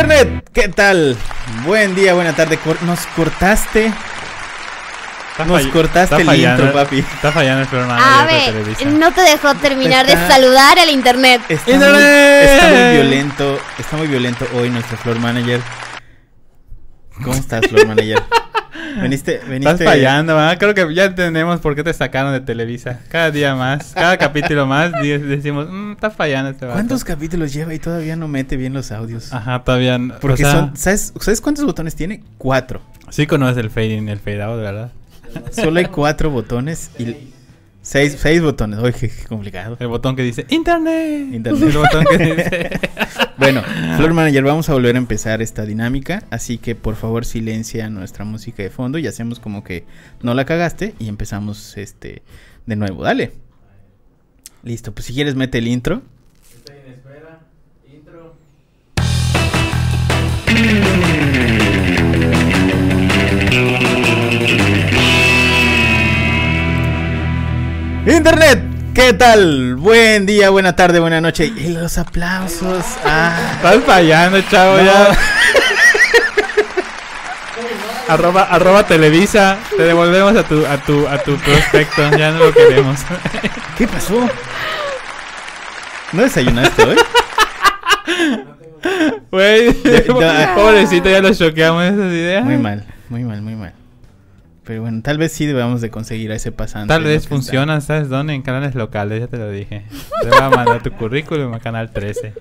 Internet, ¿qué tal? Buen día, buena tarde. Nos cortaste. Nos cortaste el fallando- intro, papi. Está fallando el programa A ver, no te dejó terminar de saludar al internet. Está muy, ¡Internet! está muy violento. Está muy violento hoy nuestro floor manager. ¿Cómo estás, floor manager? Veniste, veniste. Estás fallando, ¿verdad? Creo que ya entendemos por qué te sacaron de Televisa. Cada día más, cada capítulo más, decimos, mmm, está fallando este vato". ¿Cuántos capítulos lleva y todavía no mete bien los audios? Ajá, todavía no. Porque o sea, son, ¿sabes, ¿sabes cuántos botones tiene? Cuatro. Sí conoces el fade in el fade out, ¿verdad? Solo hay cuatro botones y seis, seis botones. Oye, qué, qué complicado. El botón que dice Internet. Internet. El botón que dice. Bueno, Floor Manager, vamos a volver a empezar esta dinámica, así que por favor silencia nuestra música de fondo y hacemos como que no la cagaste y empezamos este de nuevo. Dale. Listo, pues si quieres mete el intro. Internet, ¿qué tal? Buen día, buena tarde, buena noche. Y los aplausos. Ah, Estás fallando, chavo, No. ya. arroba, arroba Televisa. Te devolvemos a tu, a tu, a tu prospecto. Ya no lo queremos. ¿qué pasó? ¿No desayunaste hoy? Güey, pobrecito, ya lo choqueamos esas ideas. Muy mal, muy mal, muy mal. Pero bueno, tal vez sí debamos de conseguir a ese pasante. Tal vez funciona, ¿sabes dónde? En canales locales, ya te lo dije. Te voy a mandar tu currículum a Canal 13.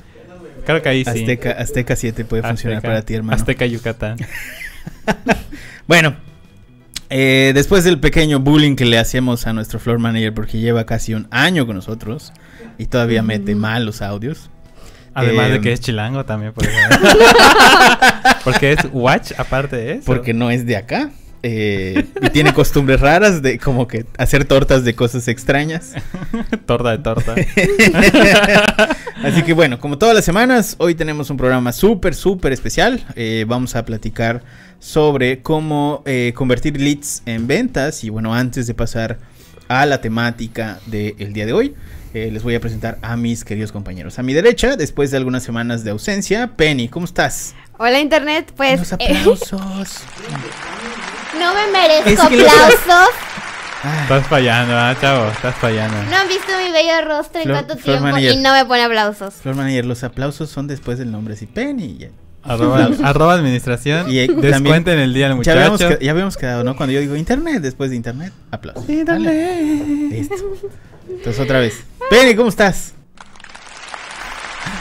Creo que ahí sí. Azteca, Azteca 7 puede funcionar para ti, hermano. Azteca, Yucatán. Bueno, eh, después del pequeño bullying que le hacemos a nuestro floor manager porque lleva casi un año con nosotros y todavía mete mal los audios. Además Eh, de que es chilango también. Por. Porque es watch aparte de eso. Porque no es de acá. Eh, y tiene costumbres raras de como que hacer tortas de cosas extrañas. torta de torta. Así que bueno, como todas las semanas, hoy tenemos un programa súper, súper especial. Eh, vamos a platicar sobre cómo eh, convertir leads en ventas. Y bueno, antes de pasar a la temática del día de hoy, eh, les voy a presentar a mis queridos compañeros. A mi derecha, después de algunas semanas de ausencia, Penny, ¿cómo estás? Hola internet, pues Los eh, aplausos. no me merezco aplausos. Estás fallando, ¿ah, chavo? Estás fallando. No han visto mi bello rostro en Flor tiempo Manager. y no me pone aplausos. Flor Manager, los aplausos son después del nombre. Sí, Penny. ya. Arroba, arroba administración. Y, eh, Descuenten el día del Ya muchacho. habíamos, ya habíamos quedado, ¿no? Cuando yo digo internet, después de internet, aplausos. Dale. Listo. Entonces otra vez. Penny, ¿cómo estás?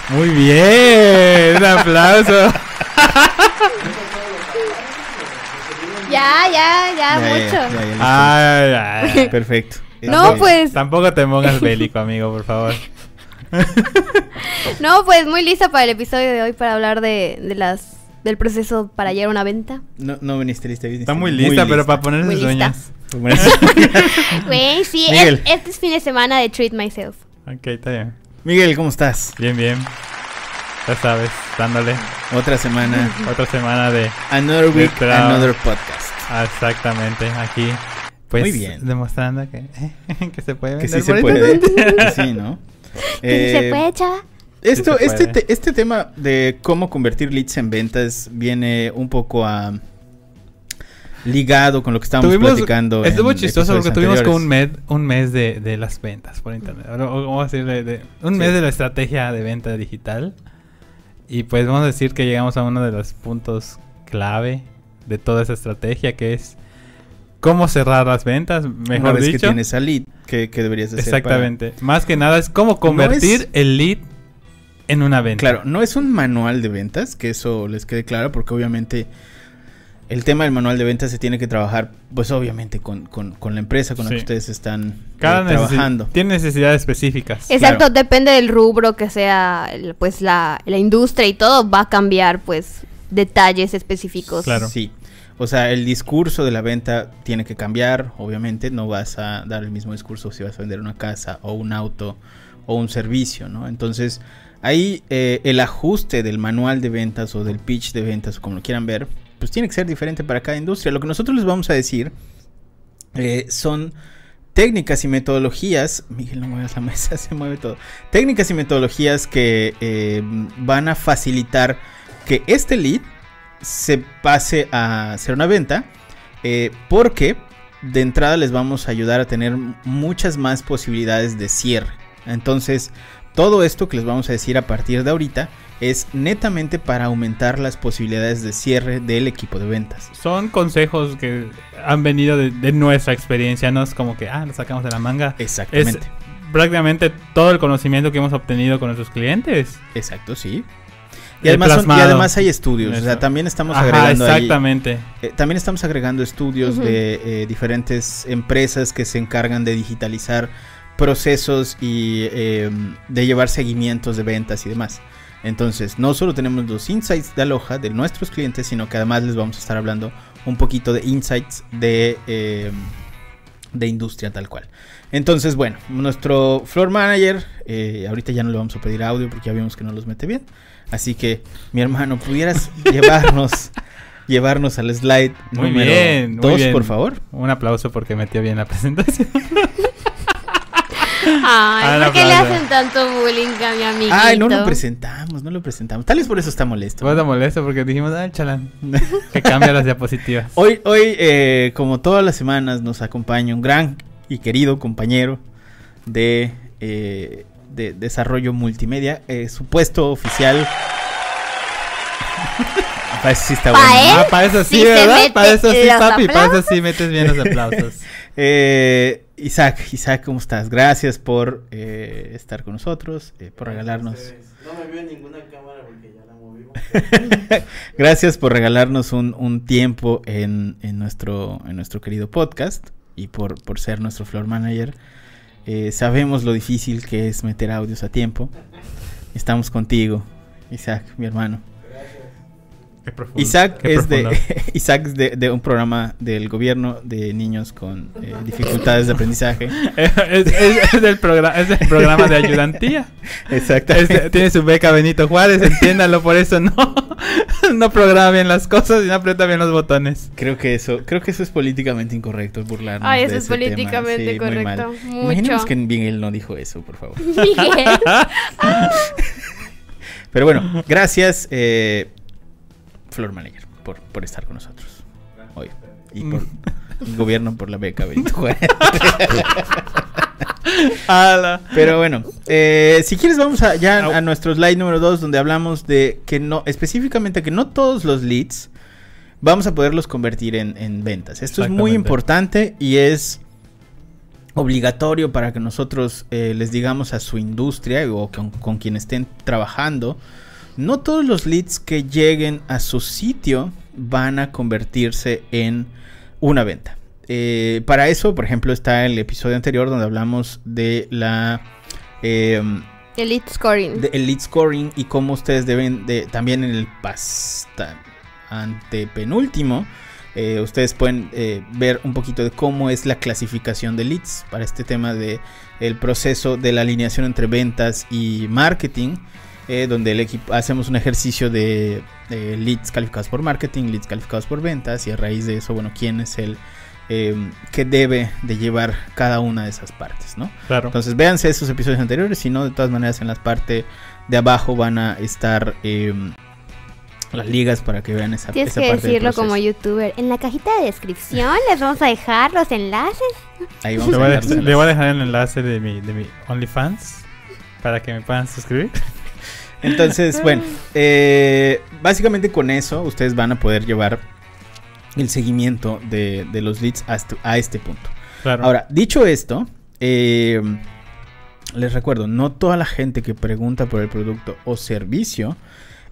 Muy bien. Un aplauso. Ya, ya, ya, Ya, ya, mucho. ya, ya, listo. Ay, ay. Perfecto. No, pues, Tampoco te pongas bélico, amigo, por favor. no, pues muy lista para el episodio de hoy para hablar de, de las del proceso para llegar a una venta. No, no viniste lista, viniste Está muy lista, pero para ponerse Muy. Güey, sí, es- este es fin de semana de Treat Myself. Ok, está bien. Miguel, ¿cómo estás? Bien, bien. Ya sabes, dándole Otra semana. otra semana de... Another week, another podcast. Ah, exactamente, aquí. Pues Muy bien. demostrando que, que se puede Que sí se puede. Que sí, ¿no? Que Eh, se puede, chava. Esto, Sí se este, puede. te- este tema de cómo convertir leads en ventas viene un poco a ligado con lo que estábamos Tuvimos, platicando. estuvo chistoso porque tuvimos como un mes, un mes de, de las ventas por internet. O, o vamos a decirle, de, un Sí. mes de la estrategia de venta digital. Y pues vamos a decir que llegamos a uno de los puntos clave de toda esa estrategia que es cómo cerrar las ventas, Una mejor vez que dicho. tienes al lead, que, que deberías hacer para- Exactamente. Más que nada es cómo convertir es- el lead en una venta. Claro, no es un manual de ventas, que eso les quede claro, porque obviamente el tema del manual de ventas se tiene que trabajar, pues obviamente con, con- con la empresa con la que ustedes están eh, Cada necesi- trabajando. tiene necesidades específicas. Exacto, claro. depende del rubro que sea, pues la, la industria y todo va a cambiar, pues detalles específicos. Claro. Sí. O sea, el discurso de la venta tiene que cambiar, obviamente. No vas a dar el mismo discurso si vas a vender una casa o un auto o un servicio, ¿no? Entonces, ahí eh, el ajuste del manual de ventas o del pitch de ventas, como lo quieran ver, pues tiene que ser diferente para cada industria. Lo que nosotros les vamos a decir eh, son técnicas y metodologías. Miguel, no muevas la mesa, se mueve todo. Técnicas y metodologías que eh, van a facilitar que este lead se pase a ser una venta eh, porque de entrada les vamos a ayudar a tener muchas más posibilidades de cierre. Entonces, todo esto que les vamos a decir a partir de ahorita es netamente para aumentar las posibilidades de cierre del equipo de ventas. Son consejos que han venido de, de nuestra experiencia, no es como que, ah, lo sacamos de la manga. Exactamente. Es prácticamente todo el conocimiento que hemos obtenido con nuestros clientes. Exacto, sí. Y Eh, además, son- y además hay estudios, o sea, Eso. también estamos Ajá, agregando ahí- exactamente. eh, también estamos agregando estudios de eh, diferentes empresas que se encargan de digitalizar procesos y eh, de llevar seguimientos de ventas y demás. Entonces, no solo tenemos los insights de Aloha de nuestros clientes, sino que además les vamos a estar hablando un poquito de insights de, eh, de industria tal cual. Entonces, bueno, nuestro floor manager, eh, ahorita ya no le vamos a pedir audio porque ya vimos que no los mete bien. Así que, mi hermano, pudieras llevarnos, llevarnos al slide Muy número bien, muy 2, bien. por favor. Un aplauso porque metió bien la presentación. Ay, ¿por qué le hacen tanto bullying a mi amiguito? Ay, no lo presentamos, no lo presentamos. Tal vez por eso está molesto. Fue molesto porque dijimos, ah, chalán, que cambia las diapositivas. Hoy, hoy eh, como todas las semanas, nos acompaña un gran y querido compañero de, eh, de desarrollo multimedia, eh, su puesto oficial. Parece que sí está Pa' bueno. Ah, para eso sí, ¿verdad? Para eso sí, papi, para eso sí metes bien los aplausos. Eh, Isaac, Isaac, ¿cómo estás? Gracias por eh, estar con nosotros, eh, por regalarnos. No me veo en ninguna cámara porque ya la movimos. Gracias por regalarnos un, un tiempo en, en nuestro, en nuestro querido podcast y por, por ser nuestro floor manager. Eh, sabemos lo difícil que es meter audios a tiempo. Estamos contigo, Isaac, mi hermano. Qué profundo. Isaac qué es, de. Isaac es de, de un programa del gobierno de niños con eh, dificultades de aprendizaje. es, es- es del programa, es del programa de ayudantía. De- tiene su beca Benito Juárez, entiéndalo, por eso no, no programa bien las cosas y no aprieta bien los botones. Creo que eso, creo que eso es políticamente incorrecto burlarnos Ay, de eso es ese tema. políticamente Sí, muy mal. correcto. Imaginemos Mucho. que Miguel no dijo eso, por favor. Miguel. Pero bueno, gracias, eh, Flor Manager, por, por estar con nosotros hoy. Y por el gobierno por la beca, Benito Juárez. Ala. Pero bueno, eh, si quieres vamos a, ya a nuestro slide número 2 donde hablamos de que no, específicamente que no todos los leads vamos a poderlos convertir en, en ventas. Esto es muy importante y es obligatorio para que nosotros eh, les digamos a su industria o con, con quien estén trabajando. No todos los leads que lleguen a su sitio van a convertirse en una venta. Eh, para eso, por ejemplo, está el episodio anterior donde hablamos de la eh, Elite Scoring. de- el lead scoring y cómo ustedes deben de también en el pasta antepenúltimo eh, ustedes pueden eh, ver un poquito de cómo es la clasificación de leads para este tema de el proceso de la alineación entre ventas y marketing eh, donde el equipo hacemos un ejercicio de, de leads calificados por marketing leads calificados por ventas y a raíz de eso bueno quién es el eh, que debe de llevar cada una de esas partes no Claro. entonces véanse esos episodios anteriores, si no, de todas maneras en la parte de abajo van a estar eh, las ligas para que vean esa, Tienes esa que parte decirlo como youtuber. En la cajita de descripción les vamos a dejar los enlaces. Ahí Le vamos a voy, a, dejar los le voy a dejar el enlace de mi, de mi OnlyFans para que me puedan suscribir. Entonces, bueno, eh, básicamente con eso ustedes van a poder llevar el seguimiento de, de los leads hasta, a este punto. Claro. Ahora, dicho esto, eh, les recuerdo, no toda la gente que pregunta por el producto o servicio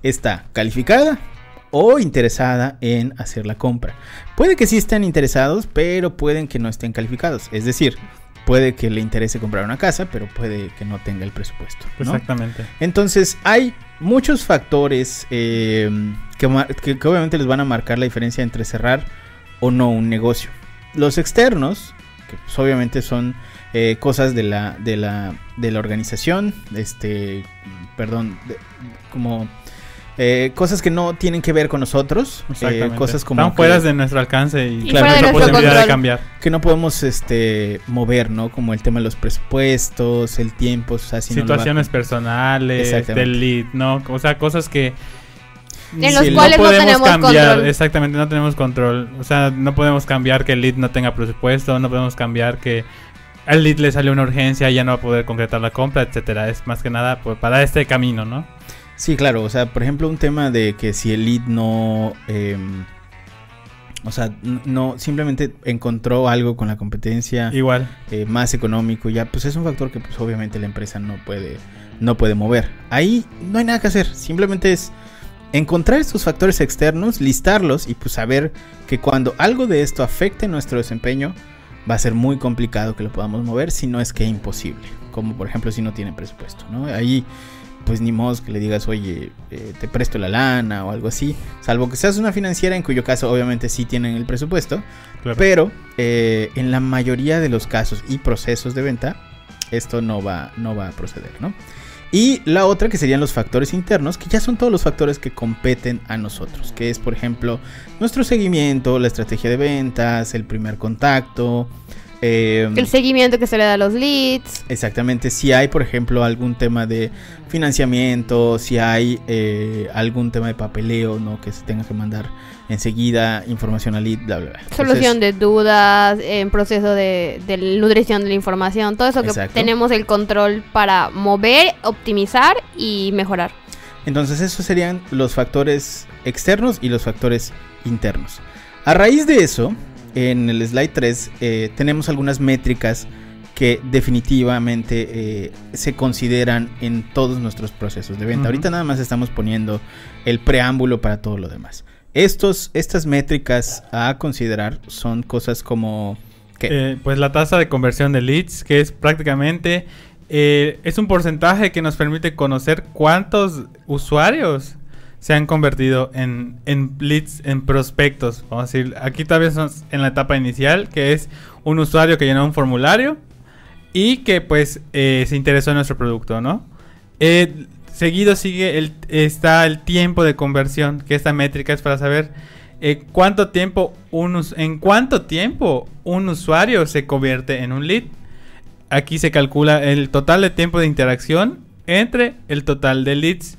está calificada o interesada en hacer la compra. Puede que sí estén interesados, pero pueden que no estén calificados. Es decir, puede que le interese comprar una casa, pero puede que no tenga el presupuesto. ¿no? Exactamente. Entonces hay muchos factores eh, que, mar- que- que obviamente les van a marcar la diferencia entre cerrar o no un negocio. Los externos, que pues obviamente son eh, cosas de la, de, la, de la organización, este, perdón, de- como eh, cosas que no tienen que ver con nosotros, eh, cosas como Están fuera de nuestro alcance y, Y nuestro posibilidad de cambiar. que no podemos este, mover, ¿no? Como el tema de los presupuestos, el tiempo, o sea, si no lo va- Situaciones personales, del lead, ¿no? O sea, cosas que En los Sí, cuales no, podemos tenemos cambiar, control. exactamente, no tenemos control. O sea, no podemos cambiar que el lead no tenga presupuesto, no podemos cambiar que al lead le salió una urgencia y ya no va a poder concretar la compra, etcétera. Es más que nada pues, para este camino, ¿no? Sí, claro, o sea, por ejemplo, un tema de que si el lead no, eh, o sea, no, simplemente encontró algo con la competencia Igual. eh, más económico, ya, pues es un factor que pues obviamente la empresa no puede, no puede mover. Ahí no hay nada que hacer, simplemente es encontrar estos factores externos, listarlos y pues saber que cuando algo de esto afecte nuestro desempeño, va a ser muy complicado que lo podamos mover, si no es que imposible, como por ejemplo si no tiene presupuesto, ¿no? Ahí pues ni modo que le digas, oye, eh, te presto la lana o algo así, salvo que seas una financiera, en cuyo caso obviamente sí tienen el presupuesto, Claro. pero eh, en la mayoría de los casos y procesos de venta, esto no va, no va a proceder, ¿no? Y la otra que serían los factores internos, que ya son todos los factores que competen a nosotros, que es por ejemplo nuestro seguimiento, la estrategia de ventas, el primer contacto. Eh, El seguimiento que se le da a los leads. Exactamente, si hay por ejemplo algún tema de financiamiento, si hay eh, algún tema de papeleo, ¿no? Que se tenga que mandar enseguida información al lead, bla, bla, bla. Entonces, Solución de dudas, en proceso de, de nutrición de la información, todo eso que Exacto. tenemos el control para mover, optimizar y mejorar. Entonces esos serían los factores externos y los factores internos. A raíz de eso, en el slide 3 eh, tenemos algunas métricas que definitivamente eh, se consideran en todos nuestros procesos de venta. Ahorita nada más estamos poniendo el preámbulo para todo lo demás. Estos, estas métricas a considerar son cosas como... ¿qué? Eh, pues la tasa de conversión de leads, que es prácticamente eh, es un porcentaje que nos permite conocer cuántos usuarios se han convertido en, en leads, en prospectos. Vamos a decir, aquí todavía estamos en la etapa inicial, que es un usuario que llenó un formulario y que pues eh, se interesó en nuestro producto, ¿no? Eh, seguido sigue el, está el tiempo de conversión, que esta métrica es para saber eh, cuánto tiempo un en cuánto tiempo un usuario se convierte en un lead. Aquí se calcula el total de tiempo de interacción entre el total de leads.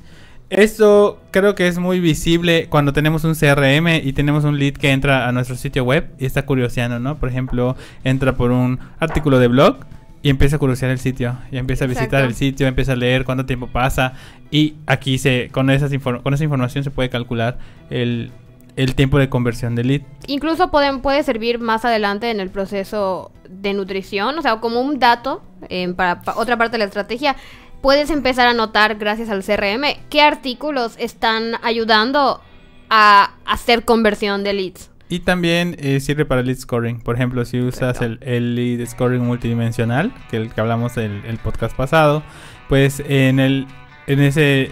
Esto creo que es muy visible cuando tenemos un CRM y tenemos un lead que entra a nuestro sitio web y está curioseando, ¿no? Por ejemplo, entra por un artículo de blog y empieza a curiosear el sitio y empieza a visitar Exacto. el sitio, empieza a leer cuánto tiempo pasa y aquí se con esas con esa información se puede calcular el, el tiempo de conversión del lead. Incluso pueden, puede servir más adelante en el proceso de nutrición, o sea, como un dato eh, para, pa- otra parte de la estrategia. Puedes empezar a notar, gracias al CRM, qué artículos están ayudando a hacer conversión de leads. Y también eh, sirve para lead scoring. Por ejemplo, si usas el, lead scoring multidimensional, que el que hablamos el, el podcast pasado, pues en el en ese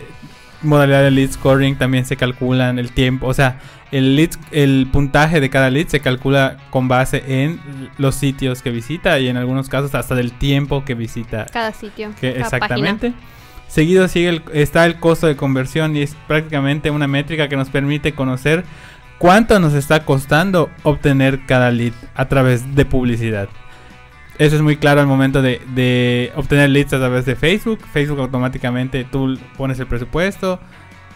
modalidad de lead scoring también se calculan el tiempo, o sea, el lead, el puntaje de cada lead se calcula con base en los sitios que visita y en algunos casos hasta del tiempo que visita Cada sitio. que cada exactamente. Seguido sigue el- está el costo de conversión y es prácticamente una métrica que nos permite conocer cuánto nos está costando obtener cada lead a través de publicidad. Eso es muy claro al momento de, de obtener leads a través de Facebook. Facebook automáticamente tú pones el presupuesto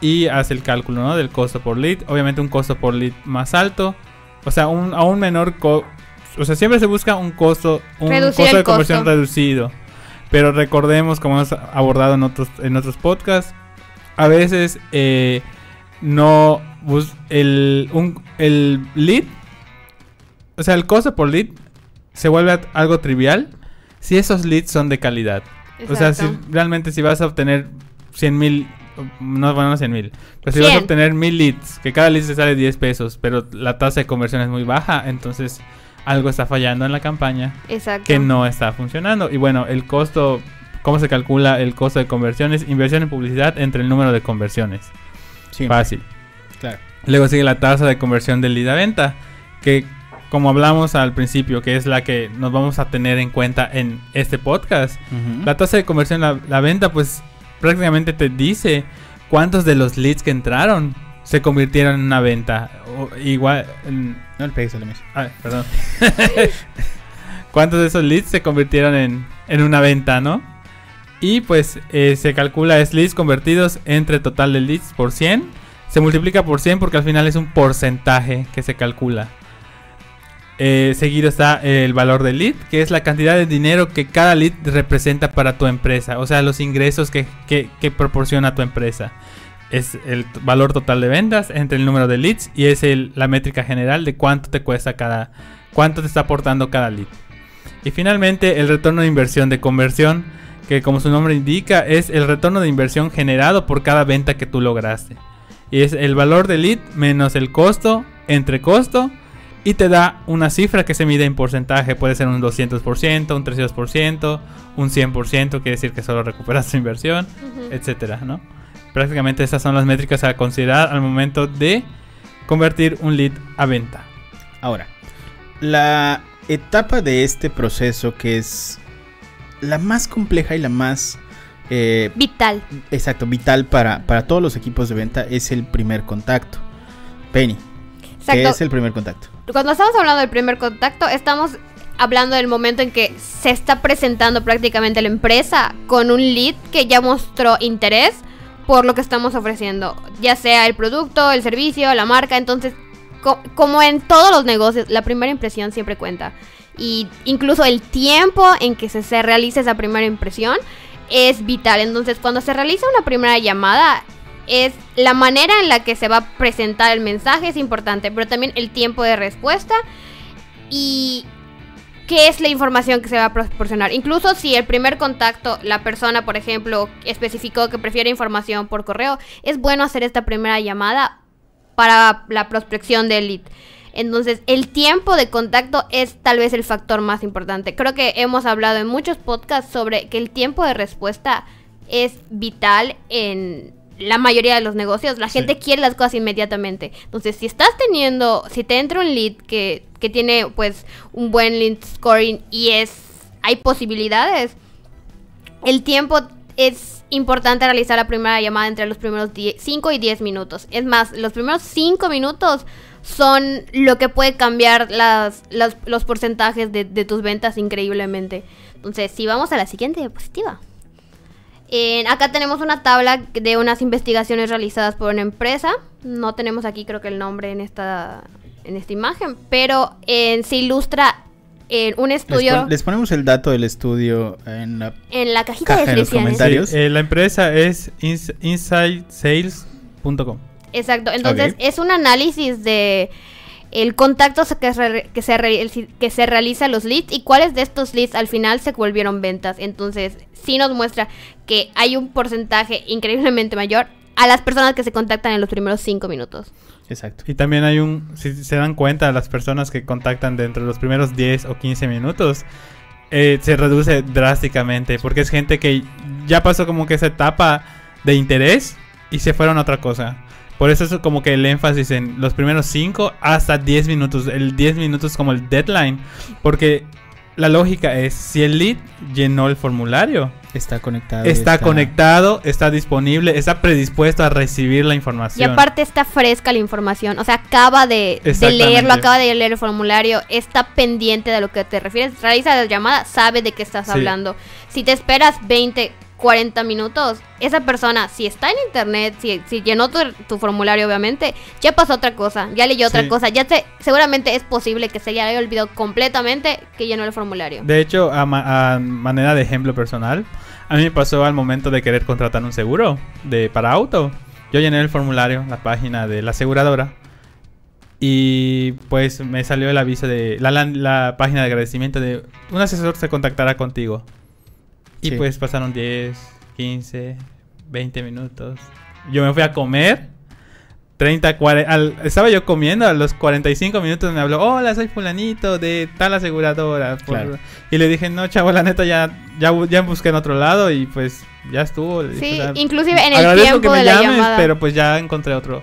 y hace el cálculo ¿no? del costo por lead. Obviamente un costo por lead más alto. O sea, un, a un menor... co- o sea, siempre se busca un costo, un Reducir costo de conversión costo. reducido. Pero recordemos, como hemos abordado en otros, en otros podcasts, a veces eh, no el, un- el lead, o sea, el costo por lead se vuelve algo trivial si esos leads son de calidad. O sea, si realmente si vas a obtener 100 mil, no, bueno, no 100 mil, pero si vas a 100. obtener mil leads, que cada lead te sale 10 pesos, pero la tasa de conversión es muy baja, entonces algo está fallando en la campaña Exacto. que no está funcionando. Y bueno, el costo, ¿cómo se calcula el costo de conversiones? Inversión en publicidad entre el número de conversiones. Fácil. claro. Luego sigue la tasa de conversión del lead a venta, que como hablamos al principio, que es la que nos vamos a tener en cuenta en este podcast. La tasa de conversión, la, la venta, pues prácticamente te dice cuántos de los leads que entraron se convirtieron en una venta. O igual, en- No le pegues a la mesa. Ay, perdón. ¿Cuántos de esos leads se convirtieron en, en una venta, no? Y pues eh, se calcula es leads convertidos entre total de leads por 100. se multiplica por 100 porque al final es un porcentaje que se calcula. Eh, seguido está el valor del lead, que es la cantidad de dinero que cada lead representa para tu empresa, o sea, los ingresos que, que- proporciona tu empresa. Es el valor total de ventas entre el número de leads y es la métrica general de cuánto te cuesta cada, cuánto te está aportando cada lead. Y finalmente el retorno de inversión de conversión, que como su nombre indica es el retorno de inversión generado por cada venta que tú lograste. Y es el valor del lead menos el costo entre costo y te da una cifra que se mide en porcentaje. Puede ser un 200%, un 300%, un 100%, quiere decir que solo recuperas tu inversión, Ujú. etcétera, ¿no? Prácticamente estas son las métricas a considerar al momento de convertir un lead a venta. Ahora, la etapa de este proceso que es la más compleja y la más eh, Vital. exacto, vital para, para todos los equipos de venta es el primer contacto. Penny, ¿qué Exacto. es el primer contacto? Cuando estamos hablando del primer contacto, estamos hablando del momento en que se está presentando prácticamente la empresa con un lead que ya mostró interés por lo que estamos ofreciendo, ya sea el producto, el servicio, la marca, entonces co- como en todos los negocios, la primera impresión siempre cuenta. Y incluso el tiempo en que se, se realiza esa primera impresión es vital. Entonces, cuando se realiza una primera llamada, es la manera en la que se va a presentar el mensaje es importante, pero también el tiempo de respuesta y qué es la información que se va a proporcionar. Incluso si el primer contacto, la persona, por ejemplo, especificó que prefiere información por correo, es bueno hacer esta primera llamada para la prospección del lead. Entonces, el tiempo de contacto es tal vez el factor más importante. Creo que hemos hablado en muchos podcasts sobre que el tiempo de respuesta es vital en la mayoría de los negocios. La Sí. gente quiere las cosas inmediatamente. Entonces, si estás teniendo, si te entra un lead que, que tiene pues un buen lead scoring y es hay posibilidades, el tiempo es importante realizar la primera llamada entre los primeros 5 y 10 minutos. Es más, los primeros 5 minutos son lo que puede cambiar las, las- los porcentajes de, de tus ventas increíblemente. Entonces, si vamos a la siguiente diapositiva. Acá tenemos una tabla de unas investigaciones realizadas por una empresa. No tenemos aquí creo que el nombre en esta, en esta imagen, pero eh, se ilustra en un Les, estudio pon- les ponemos el dato del estudio en la... en la cajita caja de los comentarios. Sí, eh, la empresa es ins- insidesales.com. Exacto, entonces es un análisis de el contacto que se, que, se realiza los leads y cuáles de estos leads al final se volvieron ventas. Entonces, sí nos muestra que hay un porcentaje increíblemente mayor a las personas que se contactan en los primeros cinco minutos. Exacto. Y también hay un, si se dan cuenta, las personas que contactan dentro de los primeros 10 o 15 minutos, eh, se reduce drásticamente, porque es gente que ya pasó como que esa etapa de interés y se fueron a otra cosa. Por eso es como que el énfasis en los primeros 5 hasta 10 minutos. El 10 minutos como el deadline, porque la lógica es, si el lead llenó el formulario, Está conectado. está conectado, está disponible, está predispuesto a recibir la Y información. aparte está fresca la información, o sea, acaba de, de leerlo, acaba de leer el formulario, está pendiente de lo que te refieres, realiza la llamada, sabe de qué estás Sí. hablando. Si te esperas 20, 40 minutos, esa persona, si está en internet, si, si llenó tu, tu formulario, obviamente, ya pasó otra cosa, ya leyó otra Sí. cosa, ya te, seguramente es posible que se haya olvidado completamente que llenó el formulario. De hecho, a, ma- a manera de ejemplo personal, a mí me pasó al momento de querer contratar un seguro de para auto. Yo llené el formulario, la página de la aseguradora. Y pues me salió el aviso de la, la- la página de agradecimiento de un asesor se contactará contigo. Y Sí. pues pasaron 10, 15, 20 minutos. Yo me fui a comer. 30, 40, al- estaba yo comiendo, a los 45 minutos me habló, hola, soy fulanito de tal aseguradora. por- Claro. Y le dije, no, chavo, la neta, ya, ya, ya busqué en otro lado y pues ya estuvo. Sí, o sea, inclusive en el agradezco tiempo que me de la llames, llamada. pero pues ya encontré otro,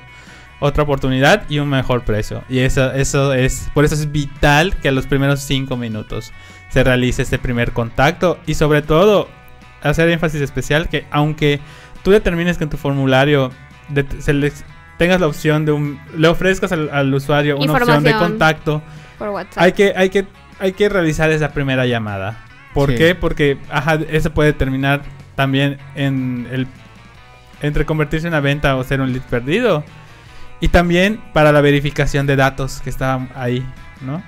otra oportunidad y un mejor precio. Y eso, eso es, por eso es vital que a los primeros 5 minutos se realice este primer contacto y sobre todo hacer énfasis especial que aunque tú determines que en tu formulario de- se les- tengas la opción de un, le ofrezcas al, al usuario una opción de contacto, Por WhatsApp. hay que, hay que, hay que realizar esa primera llamada. ¿Por Sí. qué? Porque ajá, eso puede terminar también en el entre convertirse en una venta o ser un lead perdido. Y también para la verificación de datos que estaban ahí, ¿no?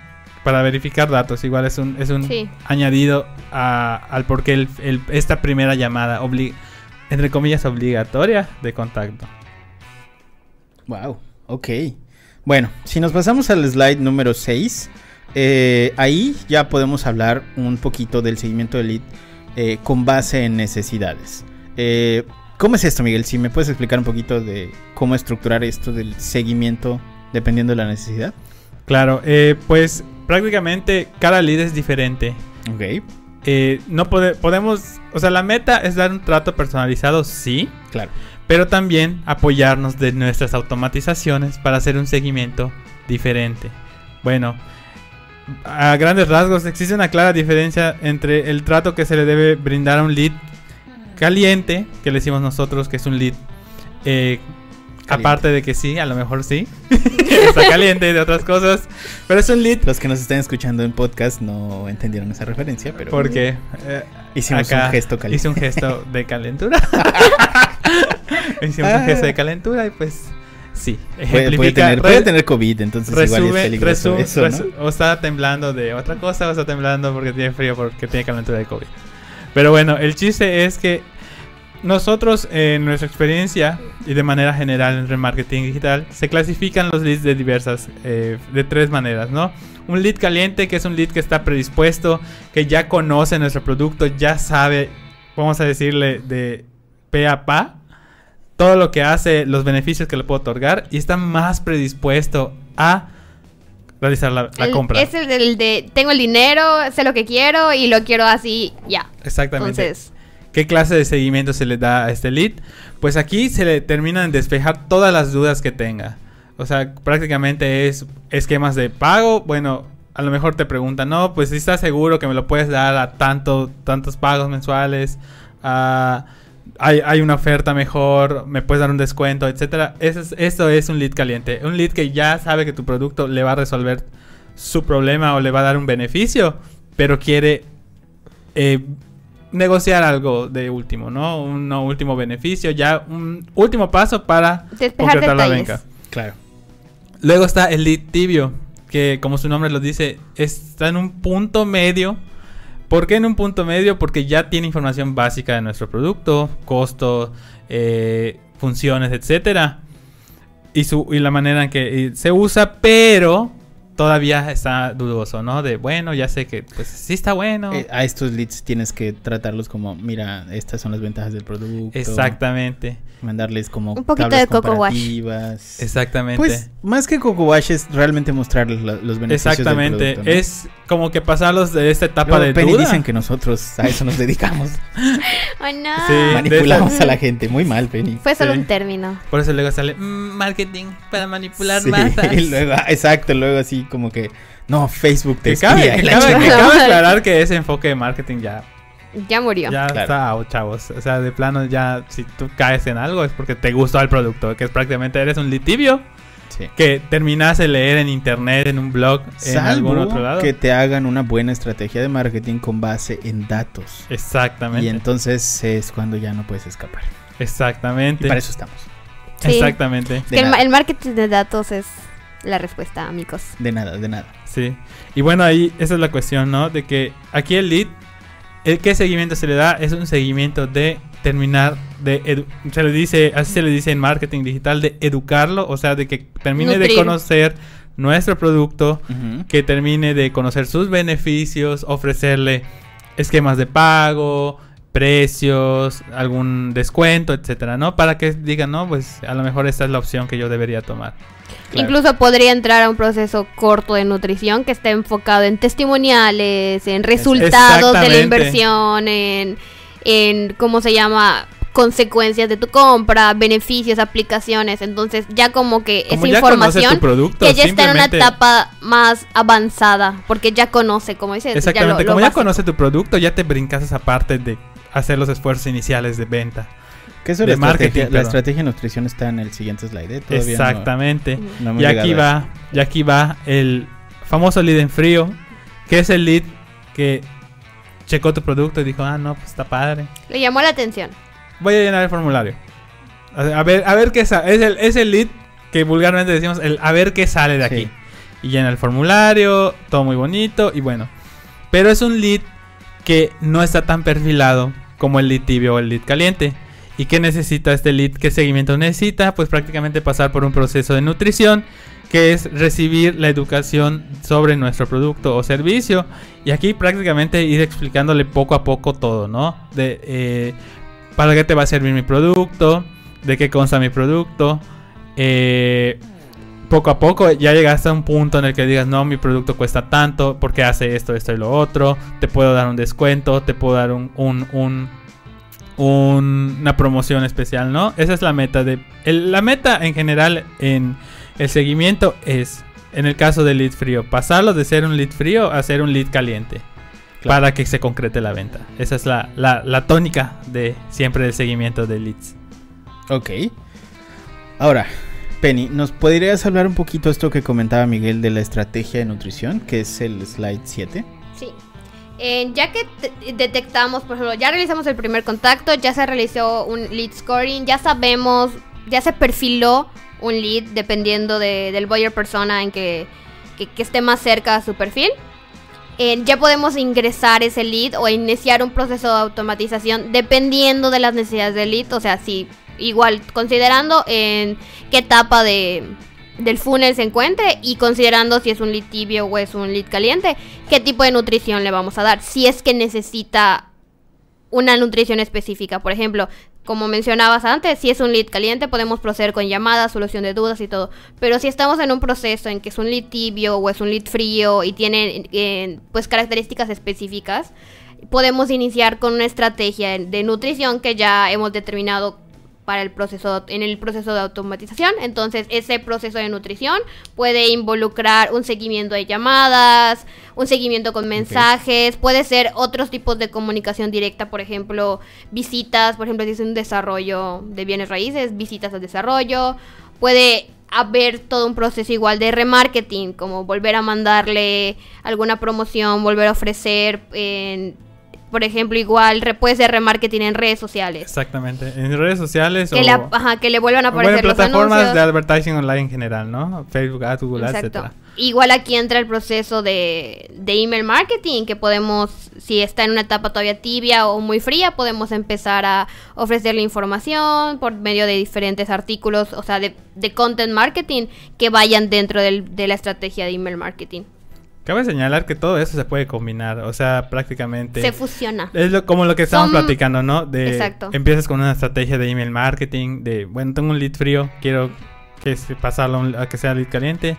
Para verificar datos, igual es un, es un Sí. añadido a- al por qué el- el- esta primera llamada, obli- entre comillas, obligatoria de contacto. Wow, ok. Bueno, si nos pasamos al slide número 6, ahí ya podemos hablar un poquito del seguimiento de lead eh, con base en necesidades. Eh, ¿Cómo es esto, Miguel? Si me puedes explicar un poquito de cómo estructurar esto del seguimiento dependiendo de la necesidad. Claro, eh, pues prácticamente cada lead es diferente. Ok, Eh, no pode- podemos, o sea, la meta es dar un trato personalizado, sí, claro. pero también apoyarnos de nuestras automatizaciones para hacer un seguimiento diferente. Bueno, a grandes rasgos existe una clara diferencia entre el trato que se le debe brindar a un lead caliente, que le decimos nosotros que es un lead, eh, aparte de que sí, a lo mejor sí, está caliente de otras cosas, pero es un lead Los que nos están escuchando en podcast no entendieron esa referencia, pero porque eh, hicimos acá un gesto caliente. Hice un gesto de calentura. Hicimos un gesto de calentura y pues sí. Puede, puede tener, puede tener COVID, entonces igual es resume, peligroso resu- eso, ¿no? o está temblando de otra cosa o está temblando porque tiene frío porque tiene calentura de COVID. Pero bueno, el chiste es que nosotros en nuestra experiencia y de manera general en remarketing digital se clasifican los leads de diversas, eh, de tres maneras, ¿no? Un lead caliente que es un lead que está predispuesto, que ya conoce nuestro producto, ya sabe, vamos a decirle de pe a pa, todo lo que hace, los beneficios que le puedo otorgar y está más predispuesto a realizar la, la El- compra. Es el del de tengo el dinero, sé lo que quiero y lo quiero así, ya. Exactamente. Entonces, ¿Qué clase de seguimiento se le da a este lead? Pues aquí se le terminan de despejar todas las dudas que tenga. O sea, prácticamente es esquemas de pago. Bueno, a lo mejor te preguntan, no, pues si estás seguro que me lo puedes dar a tanto, tantos pagos mensuales. Hay, hay una oferta mejor, me puedes dar un descuento, etcétera. Eso es, eso es un lead caliente. Un lead que ya sabe que tu producto le va a resolver su problema o le va a dar un beneficio, pero quiere eh, negociar algo de último, ¿no? Un no, último beneficio, ya un último paso para Despejar concretar la venta. Claro. Luego está el lead tibio, que como su nombre lo dice, está en un punto medio. ¿Por qué en un punto medio? Porque ya tiene información básica de nuestro producto, costo, eh, funciones, etcétera. Y, su, y la manera en que se usa, pero todavía está dudoso, ¿no? De bueno, ya sé que pues sí está bueno. Eh, a estos leads tienes que tratarlos como, mira, estas son las ventajas del producto. Exactamente, Mandarles como Un poquito tablas de Coco Wash. exactamente. Pues más que Coco Wash es realmente mostrarles la- los beneficios Exactamente, del producto. ¿no? es como que pasarlos de esta etapa Luego de Penny duda. dicen que nosotros a eso nos dedicamos. No. Sí. Manipulamos esa- a la gente. Muy mal, Penny. Fue solo Sí. un término. Por eso luego sale "Mm, marketing para manipular Sí, masas. y luego, exacto, luego así como que, no, Facebook te cabe, espía. y que cabe- que chingada. cabe aclarar que ese enfoque de marketing ya, Ya murió. ya Claro. está out, chavos. O sea, de plano ya, si tú caes en algo es porque te gustó el producto, que es prácticamente eres un litibio Sí. que terminas de leer en internet, en un blog, en algún otro lado. que te hagan una buena estrategia de marketing con base en datos. Exactamente. Y entonces es cuando ya no puedes escapar. Y Exactamente. para eso estamos. Sí. Exactamente. Es que el marketing de datos es la respuesta, amigos. De nada, de nada. Sí. Y bueno, ahí esa es la cuestión, ¿no? De que aquí el lead, el qué seguimiento se le da es un seguimiento de terminar de se le dice, así se le dice en marketing digital de educarlo, o sea, de que termine de conocer nuestro producto, que termine de conocer sus beneficios, ofrecerle esquemas de pago, precios, algún descuento, etcétera, ¿no? Para que digan, no, pues a lo mejor esta es la opción que yo debería tomar. Claro. Incluso podría entrar a un proceso corto de nutrición que esté enfocado en testimoniales, en resultados de la inversión, en, en ¿cómo se llama? consecuencias de tu compra, beneficios, aplicaciones. Entonces, ya como que Como esa ya información producto, que ya está en una etapa más avanzada, porque ya conoce, como dices, ya Exactamente, lo- lo como ya básico. conoce tu producto, ya te brincas esa parte de hacer los esfuerzos iniciales de venta. Que eso de la marketing, estrategia, la estrategia de nutrición está en el siguiente slide. ¿eh? No- Exactamente. No y aquí va, y aquí va el famoso lead en frío, que es el lead que checó tu producto y dijo, ah, no, pues está padre. Le llamó la atención. Voy a llenar el formulario. A ver, a ver qué es. Es el, es el lead que vulgarmente decimos el a ver qué sale de aquí. Sí. Y llena el formulario, todo muy bonito y bueno. Pero es un lead que no está tan perfilado como el lead tibio o el lead caliente. ¿Y qué necesita este lead? ¿Qué seguimiento necesita? Pues prácticamente pasar por un proceso de nutrición, que es recibir la educación sobre nuestro producto o servicio. Y aquí prácticamente ir explicándole poco a poco todo, ¿no? De eh, para qué te va a servir mi producto, de qué consta mi producto. Eh, poco a poco ya llegaste a un punto en el que digas, no, mi producto cuesta tanto, porque hace esto, esto y lo otro, te puedo dar un descuento, te puedo dar un, un- un- un- una promoción especial, ¿no? Esa es la meta de... el- la meta en general en el seguimiento es, en el caso del lead frío, pasarlo de ser un lead frío a ser un lead caliente. Claro. Para que se concrete la venta. Esa es la, la- la tónica de siempre del seguimiento de leads. Ok. Ahora, Penny, ¿nos podrías hablar un poquito esto que comentaba Miguel de la estrategia de nutrición, que es el slide 7? Sí. Eh, ya que te- detectamos, por ejemplo, ya realizamos el primer contacto, ya se realizó un lead scoring, ya sabemos, ya se perfiló un lead dependiendo de- del buyer persona en que, que- que esté más cerca a su perfil. Eh, ya podemos ingresar ese lead o iniciar un proceso de automatización dependiendo de las necesidades del lead. O sea, si igual considerando en qué etapa de, del funnel se encuentre y considerando si es un lead tibio o es un lead caliente, qué tipo de nutrición le vamos a dar. Si es que necesita una nutrición específica. Por ejemplo, como mencionabas antes, si es un lead caliente podemos proceder con llamadas, solución de dudas y todo. Pero si estamos en un proceso en que es un lead tibio o es un lead frío y tiene eh, pues características específicas, podemos iniciar con una estrategia de nutrición que ya hemos determinado para el proceso en el proceso de automatización. Entonces, ese proceso de nutrición puede involucrar un seguimiento de llamadas, un seguimiento con mensajes, puede ser otros tipos de comunicación directa, por ejemplo, visitas, por ejemplo, si es un desarrollo de bienes raíces, visitas al desarrollo, puede haber todo un proceso igual de remarketing, como volver a mandarle alguna promoción, volver a ofrecer en por ejemplo, igual puede ser remarketing en redes sociales. Exactamente. En redes sociales Que, o... le, ap- ajá, que le vuelvan a Bueno, aparecer los plataformas de advertising online en general, ¿no? Facebook, Ads, Google Ads, etcétera. Igual aquí entra el proceso de, de email marketing, que podemos, si está en una etapa todavía tibia o muy fría, podemos empezar a ofrecerle información por medio de diferentes artículos, o sea, de, de content marketing que vayan dentro del- de la estrategia de email marketing. Cabe señalar que todo eso se puede combinar, o sea, prácticamente... Se fusiona. Es lo- como lo que estamos Son- platicando, ¿no? De Exacto. empiezas con una estrategia de email marketing, de bueno, tengo un lead frío, quiero que se- pasarlo a que sea lead caliente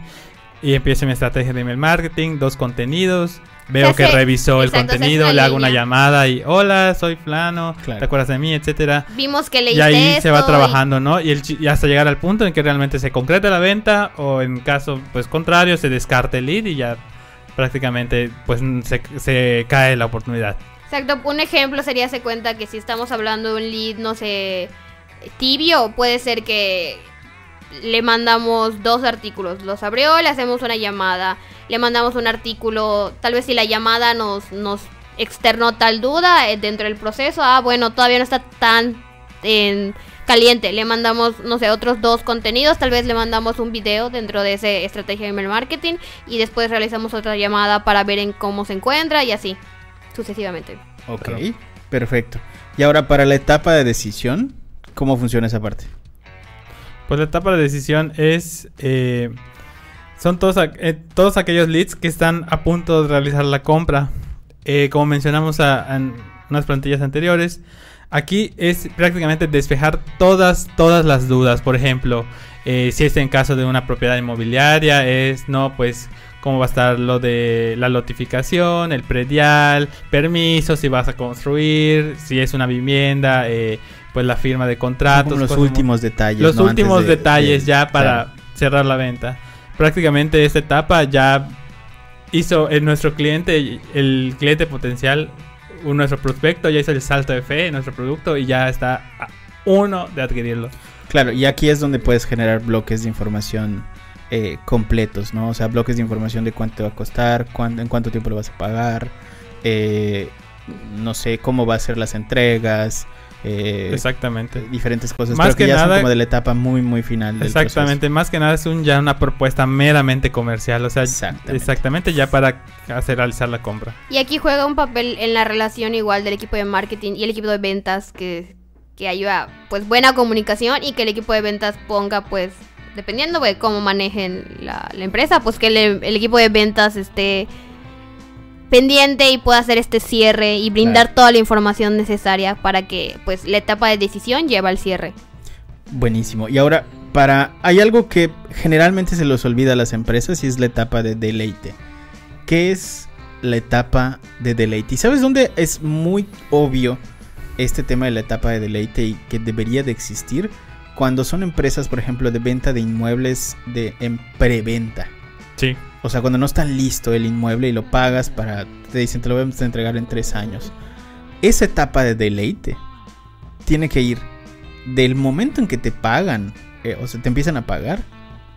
y empiezo mi estrategia de email marketing, dos contenidos, veo Se que hace- revisó el exacto, contenido, le hago una llamada y hola, soy Flano, Claro. ¿te acuerdas de mí, etcétera? Vimos que Y leíste ahí se va y- trabajando, ¿no? Y, el y hasta llegar al punto en que realmente se concreta la venta o en caso pues contrario se descarte el lead y ya prácticamente pues se, se cae la oportunidad. Exacto, un ejemplo sería se cuenta que si estamos hablando de un lead, no sé, tibio, puede ser que le mandamos dos artículos, los abrió, le hacemos una llamada, le mandamos un artículo, tal vez si la llamada nos, nos externó tal duda eh, dentro del proceso, ah, bueno, todavía no está tan en caliente, le mandamos, no sé, otros dos contenidos, tal vez le mandamos un video dentro de esa estrategia de email marketing y después realizamos otra llamada para ver en cómo se encuentra y así sucesivamente. Ok, perfecto. Y ahora para la etapa de decisión, ¿cómo funciona esa parte? Pues la etapa de decisión es... eh, son todos, eh, todos aquellos leads que están a punto de realizar la compra. Eh, como mencionamos a- en unas plantillas anteriores, aquí es prácticamente despejar todas, todas las dudas. Por ejemplo, eh, si es en caso de una propiedad inmobiliaria, es no, pues cómo va a estar lo de la notificación, el predial, permiso, si vas a construir, si es una vivienda, eh, pues la firma de contratos. como los últimos detalles. los últimos de- detalles de- ya para claro. cerrar la venta. Prácticamente esta etapa ya hizo en nuestro cliente, el cliente potencial, un- nuestro prospecto ya hizo el salto de fe en nuestro producto y ya está a uno de adquirirlo. Claro, y aquí es donde puedes generar bloques de información eh, completos, ¿no? O sea, bloques de información de cuánto va a costar, cuándo, en cuánto tiempo lo vas a pagar, eh, no sé, cómo va a ser las entregas, eh, Exactamente. diferentes cosas. Más pero que, que ya nada- son como de la etapa muy, muy final del Exactamente, más que nada es un, ya una propuesta meramente comercial, o sea, Exactamente. exactamente, ya para hacer realizar la compra. Y aquí juega un papel en la relación igual del equipo de marketing y el equipo de ventas que, que ayuda pues buena comunicación y que el equipo de ventas ponga pues dependiendo de cómo manejen la, la empresa pues que el, el equipo de ventas esté pendiente y pueda hacer este cierre y brindar Claro. toda la información necesaria para que pues la etapa de decisión lleve al cierre. Buenísimo. Y ahora, para. Hay algo que generalmente se los olvida a las empresas y es la etapa de deleite. ¿Qué es la etapa de deleite? ¿Y sabes dónde es muy obvio este tema de la etapa de deleite y que debería de existir? Cuando son empresas, por ejemplo, de venta de inmuebles de, en preventa. Sí, O sea, cuando no está listo el inmueble y lo pagas para. Te dicen, te lo vamos a entregar en tres años. Esa etapa de deleite tiene que ir del momento en que te pagan, eh, o sea, te empiezan a pagar,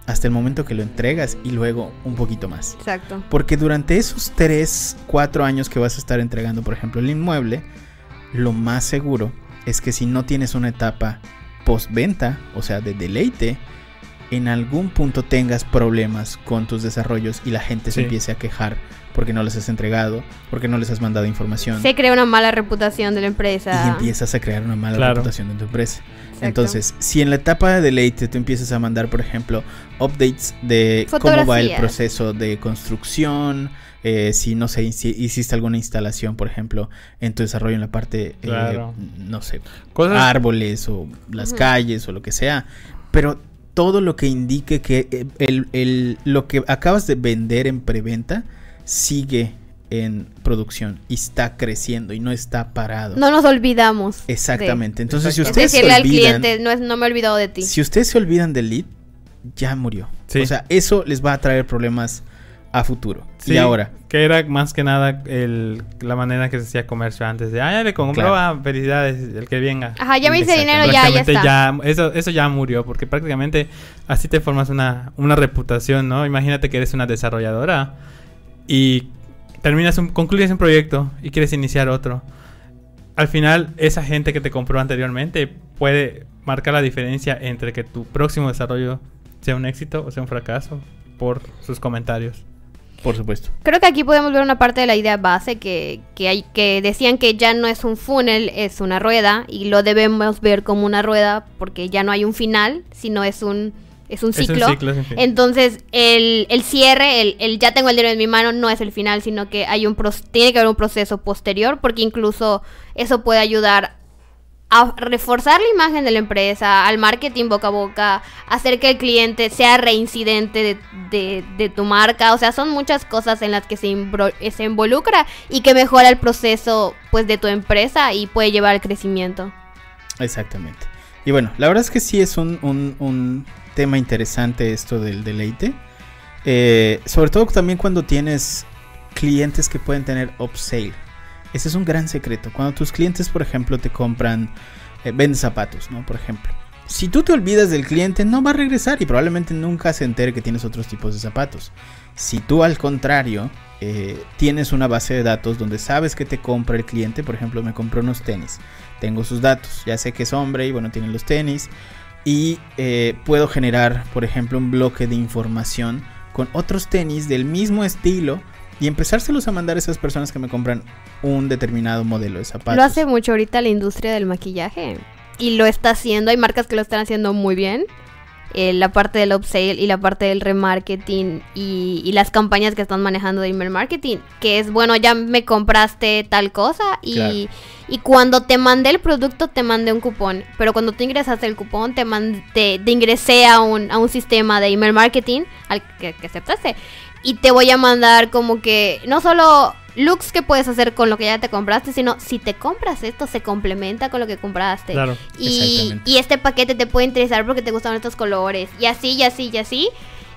hasta el momento que lo entregas y luego un poquito más. Exacto. Porque durante esos 3, 4 años que vas a estar entregando, por ejemplo, el inmueble, lo más seguro es que si no tienes una etapa postventa, o sea, de deleite, en algún punto tengas problemas con tus desarrollos y la gente se empiece a quejar porque no les has entregado, porque no les has mandado información. Se crea una mala reputación de la empresa. Y empiezas a crear una mala Claro. reputación en tu empresa. Exacto. Entonces, si en la etapa de deleite tú empiezas a mandar, por ejemplo, updates de cómo va el proceso de construcción, eh, si no sé, si hiciste alguna instalación, por ejemplo, en tu desarrollo en la parte, eh, no sé, cosas árboles o las calles o lo que sea, pero todo lo que indique que eh, el, el- lo que acabas de vender en preventa sigue en producción y está creciendo y no está parado. No nos olvidamos. de- Exactamente. Entonces, si ustedes se decirle al olvidan, cliente, no, es, no me he olvidado de ti. si ustedes se olvidan del lead, ya murió. Sí. O sea, eso les va a traer problemas a futuro. Sí, Y ahora, Que era más que nada el, la manera que se hacía comercio antes. De, ah, ya le compró, Claro. ah, felicidades, el que venga. Ajá, ya me hice dinero, ya, ya está. ya- eso, eso ya murió, porque prácticamente así te formas una, una reputación, ¿no? Imagínate que eres una desarrolladora y terminas un, concluyes un proyecto y quieres iniciar otro. Al final, esa gente que te compró anteriormente puede marcar la diferencia entre que tu próximo desarrollo sea un éxito o sea un fracaso por sus comentarios. Por supuesto. Creo que aquí podemos ver una parte de la idea base que, que, hay, que decían que ya no es un funnel, es una rueda y lo debemos ver como una rueda porque ya no hay un final, sino es un, es un Es un ciclo. Entonces, el, el cierre, el, el ya tengo el dinero en mi mano, no es el final, sino que hay un pro- tiene que haber un proceso posterior, porque incluso eso puede ayudar a reforzar la imagen de la empresa, al marketing boca a boca, hacer que el cliente sea reincidente de, tu marca. O sea, son muchas cosas en las que se, involucra y que mejora el proceso pues de tu empresa y puede llevar al crecimiento. Exactamente. Y bueno, la verdad es que sí es un tema interesante esto del deleite. Eh, sobre todo también cuando tienes clientes que pueden tener upsale. Ese es un gran secreto. Cuando tus clientes, por ejemplo, te compran, eh, venden zapatos, ¿no? Por ejemplo. Si tú te olvidas del cliente, no va a regresar y probablemente nunca se entere que tienes otros tipos de zapatos. Si tú al contrario eh, tienes una base de datos donde sabes que te compra el cliente, por ejemplo, me compró unos tenis, tengo sus datos, ya sé que es hombre y bueno, tiene los tenis y eh, puedo generar, por ejemplo, un bloque de información con otros tenis del mismo estilo y empezárselos a mandar a esas personas que me compran un determinado modelo de zapatos. Lo hace mucho ahorita la industria del maquillaje. Y lo está haciendo. Hay marcas que lo están haciendo muy bien. Eh, la parte del upsale y la parte del remarketing y, y las campañas que están manejando de email marketing. Que es, bueno, ya me compraste tal cosa y, Claro. y cuando te mandé el producto te mandé un cupón. Pero cuando tú ingresaste el cupón te, mand- te, te ingresé a un, a un sistema de email marketing al que, que aceptaste. Y te voy a mandar como que no solo looks que puedes hacer con lo que ya te compraste, sino si te compras esto se complementa con lo que compraste. Claro. Y, y este paquete te puede interesar porque te gustan estos colores. Y así, y así, y así.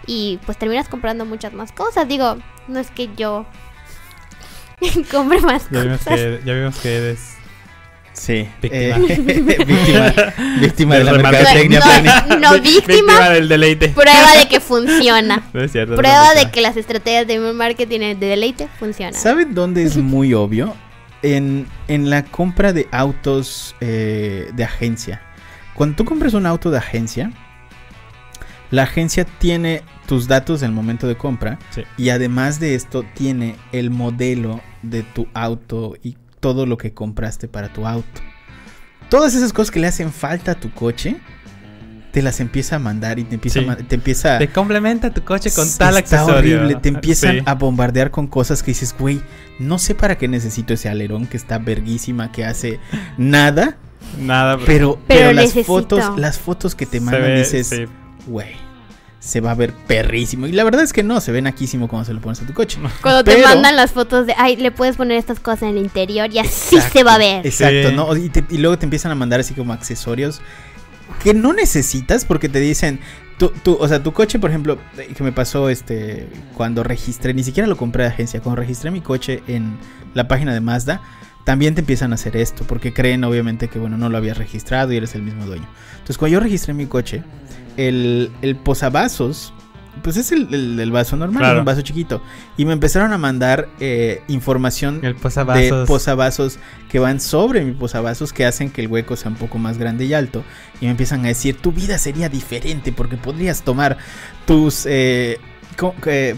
Y pues terminas comprando muchas más cosas. Digo, no es que yo compre más Ya vimos, cosas. que, ya vimos que eres Sí. Víctima. eh, víctima. víctima de la Del mercadotecnia. No, no, víctima. del deleite. Prueba de que funciona. No es cierto. Prueba de víctima. que las estrategias de marketing de deleite funcionan. ¿Saben dónde es muy obvio? en, en la compra de autos eh, de agencia. Cuando tú compras un auto de agencia, la agencia tiene tus datos del momento de compra Sí. y además de esto tiene el modelo de tu auto y todo lo que compraste para tu auto. Todas esas cosas que le hacen falta a tu coche, te las empieza a mandar y te empieza, Sí. a, te empieza Te complementa tu coche con Está tal accesorio. horrible, te empiezan Sí. a bombardear con cosas que dices, güey, no sé para qué necesito ese alerón que está verguísima, que hace nada, Nada, pero, Pero pero las necesito. fotos, las fotos que te mandan ve, dices, sí. Se va a ver perrísimo. Y la verdad es que no, se ve naquísimo cuando se lo pones a tu coche. Cuando te mandan las fotos de, ay, le puedes poner estas cosas en el interior y así Exacto, se va a ver. Exacto, Sí. ¿no? Y, te- y luego te empiezan a mandar así como accesorios que no necesitas porque te dicen, tú, tú, o sea, tu coche, por ejemplo, eh, que me pasó este cuando registré, ni siquiera lo compré de agencia, cuando registré mi coche en la página de Mazda, también te empiezan a hacer esto porque creen obviamente que bueno, no lo habías registrado y eres el mismo dueño. Entonces, cuando yo registré mi coche, el, el posavasos pues es el, el- el vaso normal, Claro. un vaso chiquito. Y me empezaron a mandar eh, información El de posavasos. que van sobre mi posavasos que hacen que el hueco sea un poco más grande y alto. Y me empiezan a decir, tu vida sería diferente porque podrías tomar tus... eh, eh,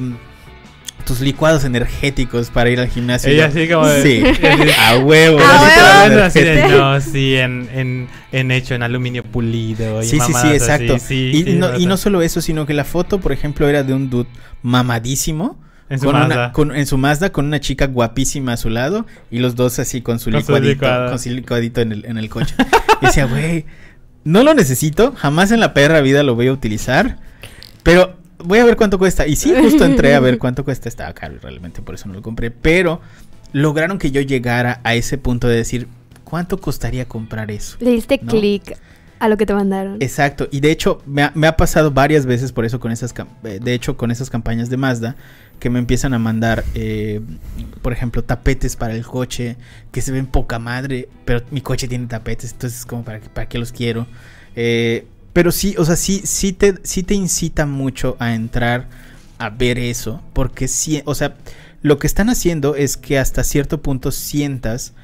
tus licuados energéticos para ir al gimnasio. Ella así como de- Sí, así- a huevo. A huevo. así de, energéticos". no, sí, en, en, en hecho en aluminio pulido. y Sí, sí, sí, exacto. así, sí, y, sí, no, y no solo eso, sino que la foto, por ejemplo, era de un dude mamadísimo. en su con una- Mazda. con- en su Mazda con una chica guapísima a su lado y los dos así con su Con licuadito, licuado. con su licuadito en el, en el coche. y decía, güey, no lo necesito, jamás en la perra vida lo voy a utilizar, pero voy a ver cuánto cuesta. Y sí, justo entré a ver cuánto cuesta, estaba caro realmente, por eso no lo compré, pero lograron que yo llegara a ese punto de decir, ¿cuánto costaría comprar eso? Le diste ¿No? clic a lo que te mandaron. Exacto, y de hecho me ha, me ha pasado varias veces por eso con esas, eh, de hecho con esas campañas de Mazda que me empiezan a mandar, eh, por ejemplo, tapetes para el coche que se ven poca madre, pero mi coche tiene tapetes, entonces como para, para qué los quiero. Eh, pero sí, o sea, sí, sí te, sí te incita mucho a entrar a ver eso, porque sí, o sea, lo que están haciendo es que hasta cierto punto sientas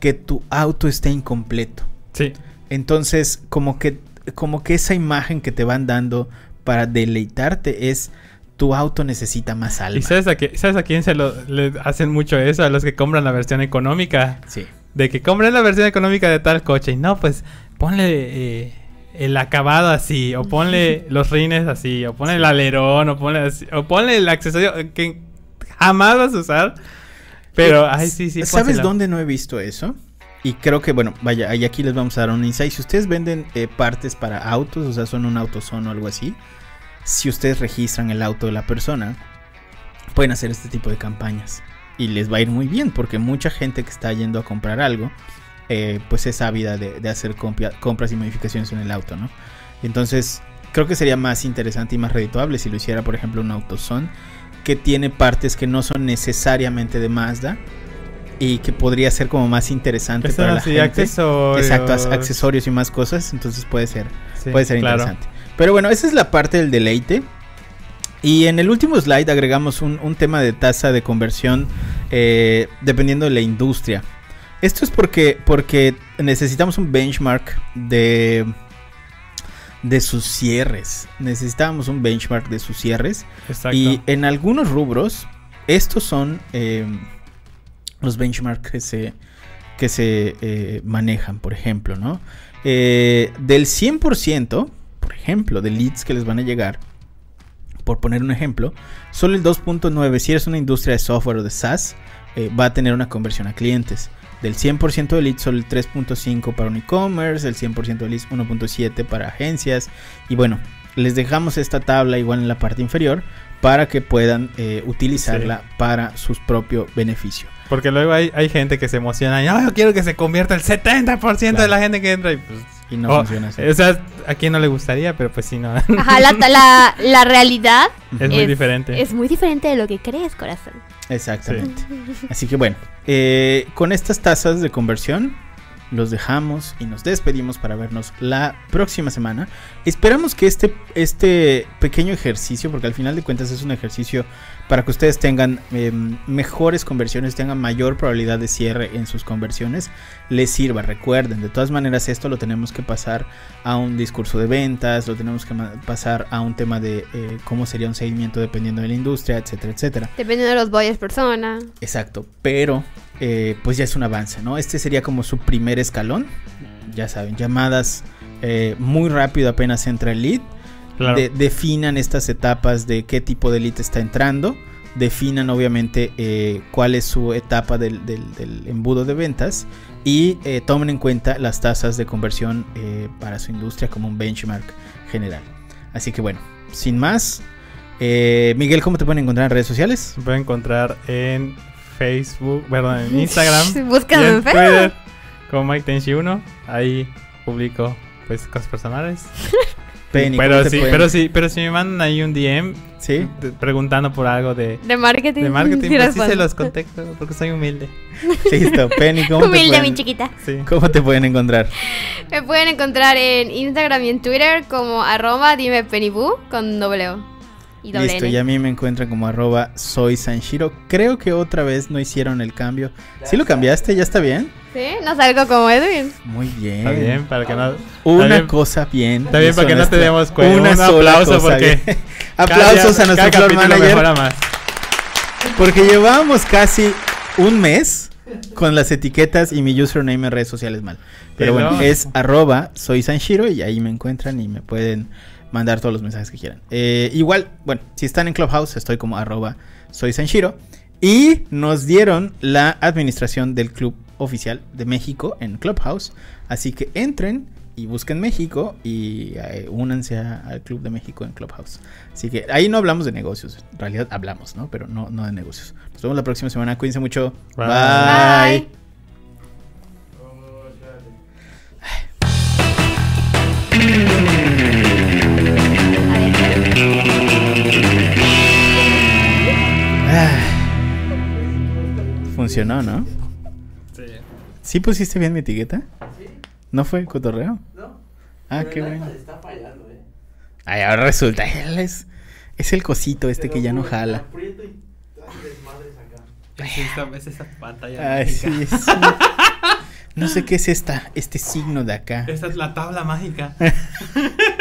que tu auto está incompleto. Sí. Entonces, como que, como que esa imagen que te van dando para deleitarte es tu auto necesita más alma. ¿Y sabes a, qué- sabes a quién se lo le hacen mucho eso? A los que compran la versión económica. Sí. De que compren la versión económica de tal coche. Y no, pues ponle eh, el acabado así. O ponle los rines así. O ponle el alerón. O ponle, así, o ponle el accesorio que jamás vas a usar. Pero, Eh, ay, sí, sí. ¿Sabes pónsela. dónde no he visto eso? Y creo que, bueno, vaya, y aquí les vamos a dar un insight. Si ustedes venden eh, partes para autos, o sea, son un autoson o algo así, si ustedes registran el auto de la persona, pueden hacer este tipo de campañas. Y les va a ir muy bien, porque mucha gente que está yendo a comprar algo, eh, pues es ávida de, de hacer compras y modificaciones en el auto, ¿no? Entonces, creo que sería más interesante y más redituable si lo hiciera, por ejemplo, un autoson que tiene partes que no son necesariamente de Mazda y que podría ser como más interesante Que son para la gente. accesorios. Exacto, accesorios y más cosas, entonces puede ser, Sí, puede ser claro. interesante. Pero bueno, esa es la parte del deleite. Y en el último slide agregamos un, un tema de tasa de conversión eh, dependiendo de la industria. Esto es porque, porque necesitamos un benchmark de, de sus cierres. Necesitábamos un benchmark de sus cierres. Exacto. Y en algunos rubros, estos son eh, los benchmarks que se, que se eh, manejan, por ejemplo, ¿no? Eh, del 100%, por ejemplo, de leads que les van a llegar, por poner un ejemplo, solo el 2.9, si eres una industria de software o de SaaS, eh, va a tener una conversión a clientes. Del 100% de leads, solo el 3.5 para un e-commerce, el 100% de leads 1.7 para agencias. Y bueno, les dejamos esta tabla igual en la parte inferior para que puedan eh, utilizarla para su propio beneficio. Porque luego hay, hay gente que se emociona y "No, yo quiero que se convierta el 70% de Claro. la gente que entra y pues... Y no oh, funciona así. O sea, a quien no le gustaría, pero pues sí, no. Ajá, la, la, la realidad es muy diferente. es muy diferente de lo que crees, corazón. Exactamente. Así que bueno, eh, con estas tasas de conversión, los dejamos y nos despedimos para vernos la próxima semana. Esperamos que este, este pequeño ejercicio, porque al final de cuentas es un ejercicio para que ustedes tengan eh, mejores conversiones, tengan mayor probabilidad de cierre en sus conversiones, les sirva. Recuerden, de todas maneras esto lo tenemos que pasar a un discurso de ventas, lo tenemos que pasar a un tema de eh, cómo sería un seguimiento dependiendo de la industria, etcétera, etcétera. Dependiendo de los boyes persona. Exacto, pero eh, pues ya es un avance, ¿no? Este sería como su primer escalón. Ya saben, llamadas eh, muy rápido apenas entra el lead. Claro. De- definan estas etapas de qué tipo de lead está entrando. Definan obviamente eh, cuál es su etapa del, del- del embudo de ventas. Y eh, tomen en cuenta las tasas de conversión eh, para su industria como un benchmark general. Así que bueno, sin más. Miguel, ¿cómo te pueden encontrar en redes sociales? Se puede encontrar en Facebook, perdón, en Instagram. Búscame y en en Facebook. Twitter como Mike Tenshi 1. Ahí publico pues cosas personales. Penny, ¿cómo pero te sí, pueden- pero sí, pero si me mandan ahí un DM preguntando por algo de, De marketing. de marketing, Sí pues sí se los contesto porque soy humilde. Listo, Penny, ¿cómo, te Humilde, pueden, mi chiquita. Sí. ¿cómo te pueden encontrar? Me pueden encontrar en Instagram y en Twitter como arroba dime penibú con doble O. Y doble Listo, N. y a mí me encuentran como arroba soy Sanshiro. Creo que otra vez no hicieron el cambio. ¿Sí lo cambiaste? ¿Ya está bien? ¿Sí? No salgo como Edwin. Muy bien. Está bien, para que no... Una bien- cosa bien. Está bien, para que no te demos cuenta. Una Un sola aplauso cosa porque bien. Aplausos cada- a nuestro cada floor manager. mejora más. Porque llevábamos casi un mes con las etiquetas y mi username en redes sociales mal. Pero Pero- bueno, es arroba soy Sanshiro y ahí me encuentran y me pueden mandar todos los mensajes que quieran. Eh, igual, bueno, si están en Clubhouse, estoy como arroba soy Sanshiro. Y nos dieron la administración del club oficial de México en Clubhouse. Así que entren y busquen México y eh, únanse a- al Club de México en Clubhouse. Así que ahí no hablamos de negocios. En realidad hablamos, ¿no? Pero no, no de negocios. Nos vemos la próxima semana. Cuídense mucho. Bye. Bye. Funcionó, ¿no? ¿Sí pusiste bien mi etiqueta? ¿Sí? ¿No fue cotorreo? ¿No? Ah, Pero qué el bueno. está fallando, eh. Ay, ahora resulta, él es, es el cosito este Te que ya no jala. aprieto y hace desmadres acá. Es esa, es esa pantalla. Ay, sí, sí. No sé qué es esta, este signo de acá. Esta es la tabla mágica.